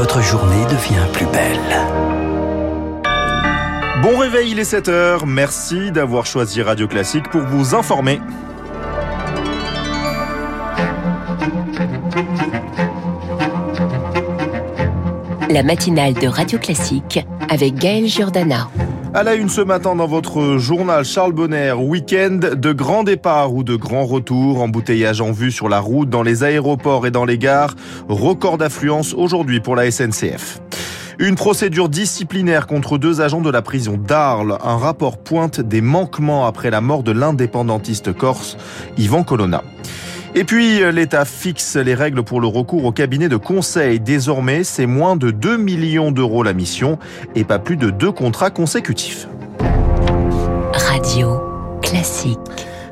votre journée devient plus belle. Bon réveil, il est 7h. Merci d'avoir choisi Radio Classique pour vous informer. La matinale de Radio Classique avec Gaël Giordana. À la une ce matin dans votre journal Charles Bonner, week-end de grands départs ou de grands retours, embouteillage en vue sur la route, dans les aéroports et dans les gares, record d'affluence aujourd'hui pour la SNCF. Une procédure disciplinaire contre deux agents de la prison d'Arles. Un rapport pointe des manquements après la mort de l'indépendantiste corse Yvan Colonna. Et puis, l'État fixe les règles pour le recours au cabinet de conseil. Désormais, c'est moins de 2 millions d'euros la mission et pas plus de deux contrats consécutifs. Radio classique.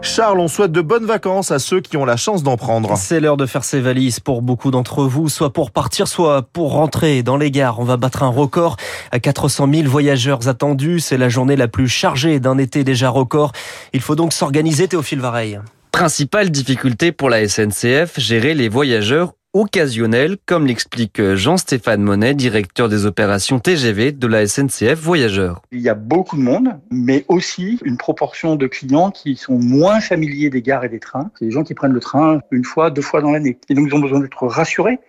Charles, on souhaite de bonnes vacances à ceux qui ont la chance d'en prendre. C'est l'heure de faire ses valises pour beaucoup d'entre vous, soit pour partir, soit pour rentrer dans les gares. On va battre un record à 400 000 voyageurs attendus. C'est la journée la plus chargée d'un été déjà record. Il faut donc s'organiser, Théophile Vareille. Principale difficulté pour la SNCF, gérer les voyageurs occasionnels, comme l'explique Jean-Stéphane Monet, directeur des opérations TGV de la SNCF Voyageurs. Il y a beaucoup de monde, mais aussi une proportion de clients qui sont moins familiers des gares et des trains. C'est des gens qui prennent le train une fois, deux fois dans l'année. Et donc ils ont besoin d'être rassurés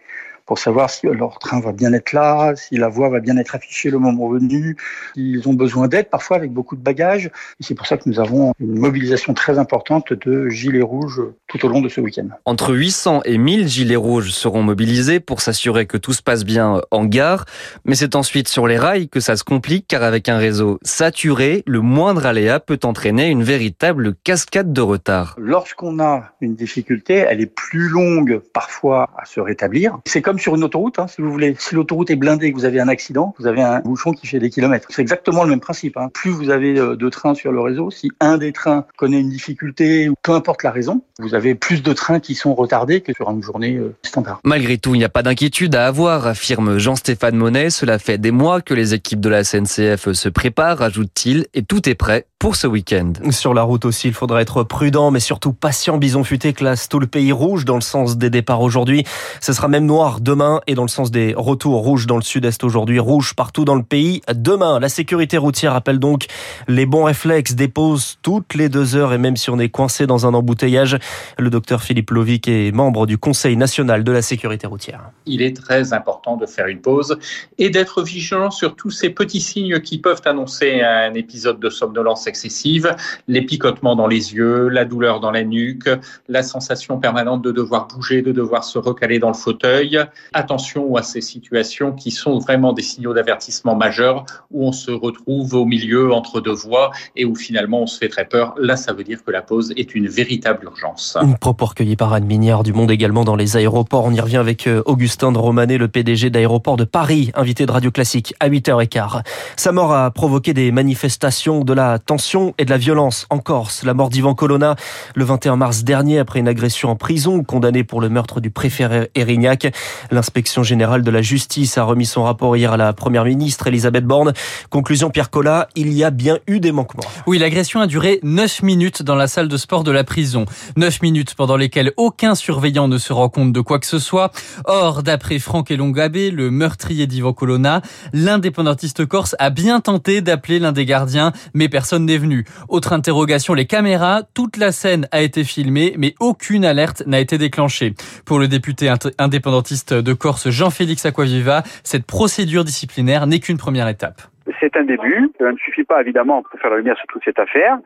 pour savoir si leur train va bien être là, si la voie va bien être affichée le moment venu. Ils ont besoin d'aide parfois avec beaucoup de bagages. Et c'est pour ça que nous avons une mobilisation très importante de gilets rouges tout au long de ce week-end. Entre 800 et 1000 gilets rouges seront mobilisés pour s'assurer que tout se passe bien en gare. Mais c'est ensuite sur les rails que ça se complique car avec un réseau saturé, le moindre aléa peut entraîner une véritable cascade de retard. Lorsqu'on a une difficulté, elle est plus longue parfois à se rétablir. C'est comme sur une autoroute, hein, si vous voulez. Si l'autoroute est blindée et que vous avez un accident, vous avez un bouchon qui fait des kilomètres. C'est exactement le même principe. Hein. Plus vous avez de trains sur le réseau, si un des trains connaît une difficulté, ou peu importe la raison, vous avez plus de trains qui sont retardés que sur une journée standard. Malgré tout, il n'y a pas d'inquiétude à avoir, affirme Jean-Stéphane Monet. Cela fait des mois que les équipes de la SNCF se préparent, ajoute-t-il, et tout est prêt pour ce week-end. Sur la route aussi, il faudra être prudent, mais surtout patient. Bison Futé classe tout le pays rouge dans le sens des départs aujourd'hui. Ce sera même noir demain et dans le sens des retours rouge dans le sud-est aujourd'hui, rouge partout dans le pays. Demain, la sécurité routière appelle donc les bons réflexes, dépose toutes les deux heures et même si on est coincé dans un embouteillage. Le docteur Philippe Lovic est membre du Conseil national de la sécurité routière. Il est très important de faire une pause et d'être vigilant sur tous ces petits signes qui peuvent annoncer un épisode de somnolence excessive, les picotements dans les yeux, la douleur dans la nuque, la sensation permanente de devoir bouger, de devoir se recaler dans le fauteuil. Attention à ces situations qui sont vraiment des signaux d'avertissement majeurs où on se retrouve au milieu entre deux voies et où finalement on se fait très peur. Là, ça veut dire que la pause est une véritable urgence. Une propos recueillie par Anne Mignard du Monde également dans les aéroports. On y revient avec euh, Augustin de Romanet, le PDG d'aéroport de Paris, invité de Radio Classique à 8h15. Sa mort a provoqué des manifestations, de la tension et de la violence en Corse. La mort d'Ivan Colonna le 21 mars dernier après une agression en prison, condamné pour le meurtre du préfet Erignac. L'inspection générale de la justice a remis son rapport hier à la première ministre Elisabeth Borne. Conclusion Pierre Collat, il y a bien eu des manquements. Oui, l'agression a duré 9 minutes dans la salle de sport de la prison. 9 minutes pendant lesquelles aucun surveillant ne se rend compte de quoi que ce soit. Or, d'après Franck Elongabé, le meurtrier d'Ivan Colonna, l'indépendantiste corse a bien tenté d'appeler l'un des gardiens, mais personne n'est venu. Autre interrogation, les caméras, toute la scène a été filmée, mais aucune alerte n'a été déclenchée. Pour le député indépendantiste de Corse, Jean-Félix Aquaviva, cette procédure disciplinaire n'est qu'une première étape. C'est un début. Ça ne suffit pas, évidemment, pour faire la lumière sur toute cette affaire.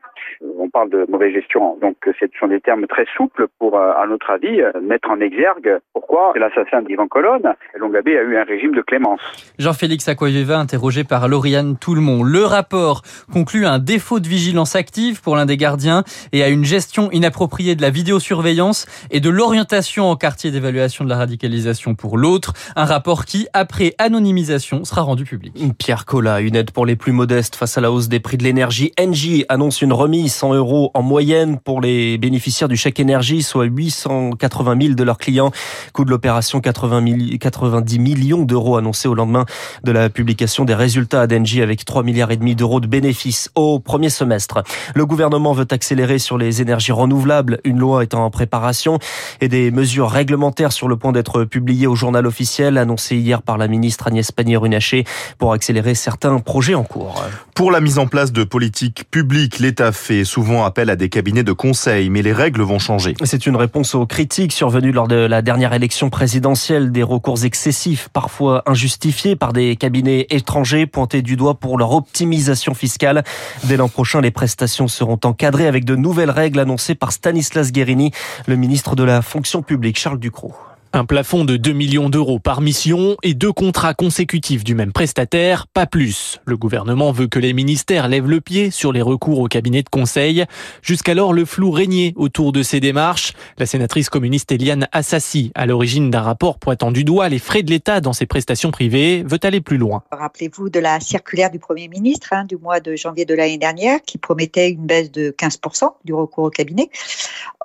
On parle de mauvaise gestion, donc ce sont des termes très souples pour, à notre avis, mettre en exergue pourquoi l'assassin d'Ivan Colonne, Longabé, a eu un régime de clémence. Jean-Félix Aquaviva, interrogé par Lauriane Toulmont. Le rapport conclut un défaut de vigilance active pour l'un des gardiens et à une gestion inappropriée de la vidéosurveillance et de l'orientation en quartier d'évaluation de la radicalisation pour l'autre. Un rapport qui, après anonymisation, sera rendu public. Pierre Collat, une aide pour les plus modestes face à la hausse des prix de l'énergie. Engie annonce une remise famille, 100 euros en moyenne pour les bénéficiaires du chèque énergie, soit 880 000 de leurs clients. Coût de l'opération 90 millions d'euros annoncés au lendemain de la publication des résultats à Denji avec 3 milliards et demi d'euros de bénéfices au premier semestre. Le gouvernement veut accélérer sur les énergies renouvelables, une loi étant en préparation et des mesures réglementaires sur le point d'être publiées au journal officiel annoncé hier par la ministre Agnès Pannier-Runacher pour accélérer certains projets en cours. Pour la mise en place de politiques publiques, l'État fait souvent appel à des cabinets de conseil, mais les règles vont changer. C'est une réponse aux critiques survenues lors de la dernière élection présidentielle, des recours excessifs, parfois injustifiés par des cabinets étrangers pointés du doigt pour leur optimisation fiscale. Dès l'an prochain, les prestations seront encadrées avec de nouvelles règles annoncées par Stanislas Guérini, le ministre de la fonction publique, Charles Ducrot. Un plafond de 2 millions d'euros par mission et deux contrats consécutifs du même prestataire, pas plus. Le gouvernement veut que les ministères lèvent le pied sur les recours au cabinet de conseil. Jusqu'alors, le flou régnait autour de ces démarches. La sénatrice communiste Eliane Assassi, à l'origine d'un rapport pointant du doigt les frais de l'État dans ses prestations privées, veut aller plus loin. Rappelez-vous de la circulaire du Premier ministre hein, du mois de janvier de l'année dernière qui promettait une baisse de 15% du recours au cabinet.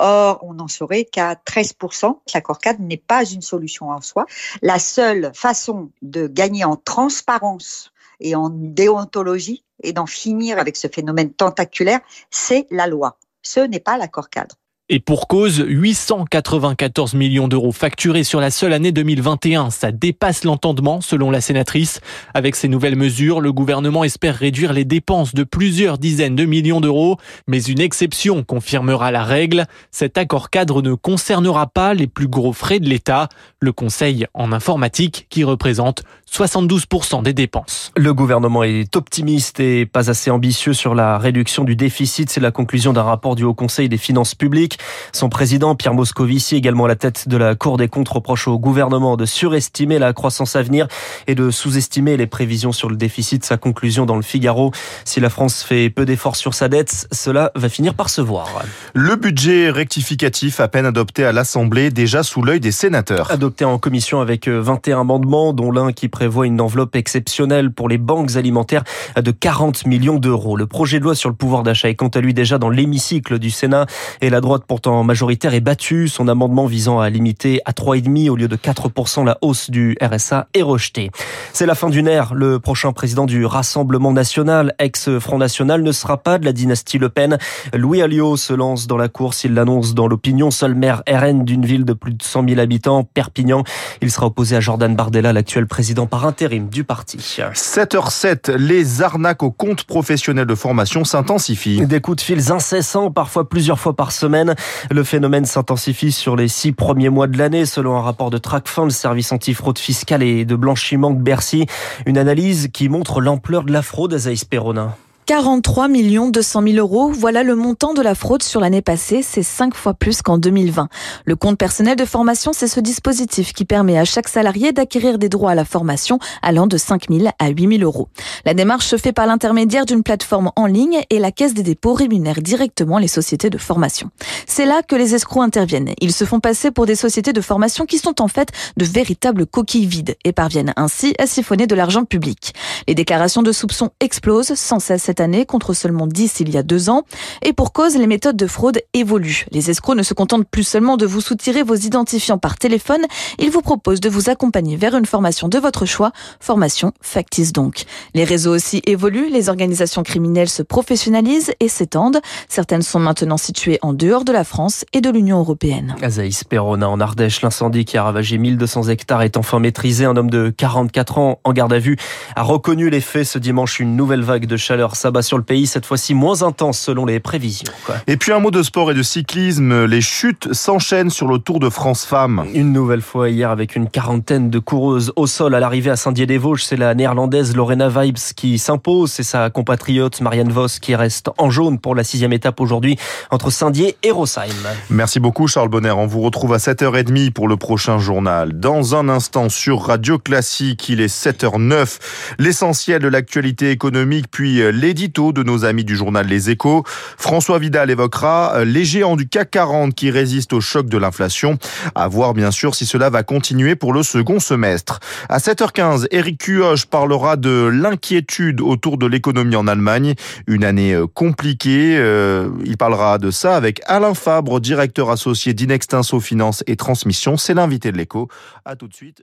Or, on n'en saurait qu'à 13%. L'accord cadre n'est pas une solution en soi. La seule façon de gagner en transparence et en déontologie et d'en finir avec ce phénomène tentaculaire, c'est la loi. Ce n'est pas l'accord cadre. Et pour cause, 894 millions d'euros facturés sur la seule année 2021. Ça dépasse l'entendement, selon la sénatrice. Avec ces nouvelles mesures, le gouvernement espère réduire les dépenses de plusieurs dizaines de millions d'euros. Mais une exception confirmera la règle. Cet accord cadre ne concernera pas les plus gros frais de l'État. Le conseil en informatique qui représente 72% des dépenses. Le gouvernement est optimiste et pas assez ambitieux sur la réduction du déficit. C'est la conclusion d'un rapport du Haut Conseil des finances publiques. Son président, Pierre Moscovici, également à la tête de la Cour des comptes, reproche au gouvernement de surestimer la croissance à venir et de sous-estimer les prévisions sur le déficit. Sa conclusion dans le Figaro. Si la France fait peu d'efforts sur sa dette, cela va finir par se voir. Le budget rectificatif à peine adopté à l'Assemblée, déjà sous l'œil des sénateurs. Adopté en commission avec 21 amendements, dont l'un qui prévoit une enveloppe exceptionnelle pour les banques alimentaires de 40 millions d'euros. Le projet de loi sur le pouvoir d'achat est quant à lui déjà dans l'hémicycle du Sénat et la droite pourtant majoritaire est battue. Son amendement visant à limiter à 3,5 au lieu de 4% la hausse du RSA est rejeté. C'est la fin d'une ère. Le prochain président du Rassemblement national, ex-Front National, ne sera pas de la dynastie Le Pen. Louis Alliot se lance dans la course. Il l'annonce dans l'opinion. Seul maire RN d'une ville de plus de 100 000 habitants, Perpignan. Il sera opposé à Jordan Bardella, l'actuel président par intérim du parti. 7h07, les arnaques aux comptes professionnels de formation s'intensifient. Des coups de fils incessants, parfois plusieurs fois par semaine. Le phénomène s'intensifie sur les six premiers mois de l'année, selon un rapport de Tracfin, le service antifraude fiscale et de blanchiment de Bercy. Une analyse qui montre l'ampleur de la fraude à Zaïs Perronin. 43 millions 200 000 euros, voilà le montant de la fraude sur l'année passée, c'est cinq fois plus qu'en 2020. Le compte personnel de formation, c'est ce dispositif qui permet à chaque salarié d'acquérir des droits à la formation allant de 5 000 à 8 000 euros. La démarche se fait par l'intermédiaire d'une plateforme en ligne et la Caisse des dépôts rémunère directement les sociétés de formation. C'est là que les escrocs interviennent. Ils se font passer pour des sociétés de formation qui sont en fait de véritables coquilles vides et parviennent ainsi à siphonner de l'argent public. Les déclarations de soupçons explosent sans cesse année contre seulement 10 il y a deux ans. Et pour cause, les méthodes de fraude évoluent. Les escrocs ne se contentent plus seulement de vous soutirer vos identifiants par téléphone, ils vous proposent de vous accompagner vers une formation de votre choix, formation factice donc. Les réseaux aussi évoluent, les organisations criminelles se professionnalisent et s'étendent. Certaines sont maintenant situées en dehors de la France et de l'Union européenne. Azaïs Perona en Ardèche, l'incendie qui a ravagé 1200 hectares est enfin maîtrisé. Un homme de 44 ans en garde à vue a reconnu les faits ce dimanche. Une nouvelle vague de chaleur s'abat sur le pays, cette fois-ci moins intense selon les prévisions. Et puis un mot de sport et de cyclisme. Les chutes s'enchaînent sur le Tour de France Femmes. Une nouvelle fois hier avec une quarantaine de coureuses au sol à l'arrivée à Saint-Dié-des-Vosges. C'est la néerlandaise Lorena Vibes qui s'impose. C'est sa compatriote Marianne Vos qui reste en jaune pour la sixième étape aujourd'hui entre Saint-Dié et Rosheim. Merci beaucoup Charles Bonner. On vous retrouve à 7h30 pour le prochain journal. Dans un instant sur Radio Classique, il est 7h09. L'essentiel de l'actualité économique puis l'édition l'édito de nos amis du journal Les Échos. François Vidal évoquera euh, les géants du CAC 40 qui résistent au choc de l'inflation. À voir bien sûr si cela va continuer pour le second semestre. À 7h15, Eric Cuoche parlera de l'inquiétude autour de l'économie en Allemagne. Une année euh, compliquée. Euh, il parlera de ça avec Alain Fabre, directeur associé d'Inextinso Finance et Transmission. C'est l'invité de l'écho. À tout de suite.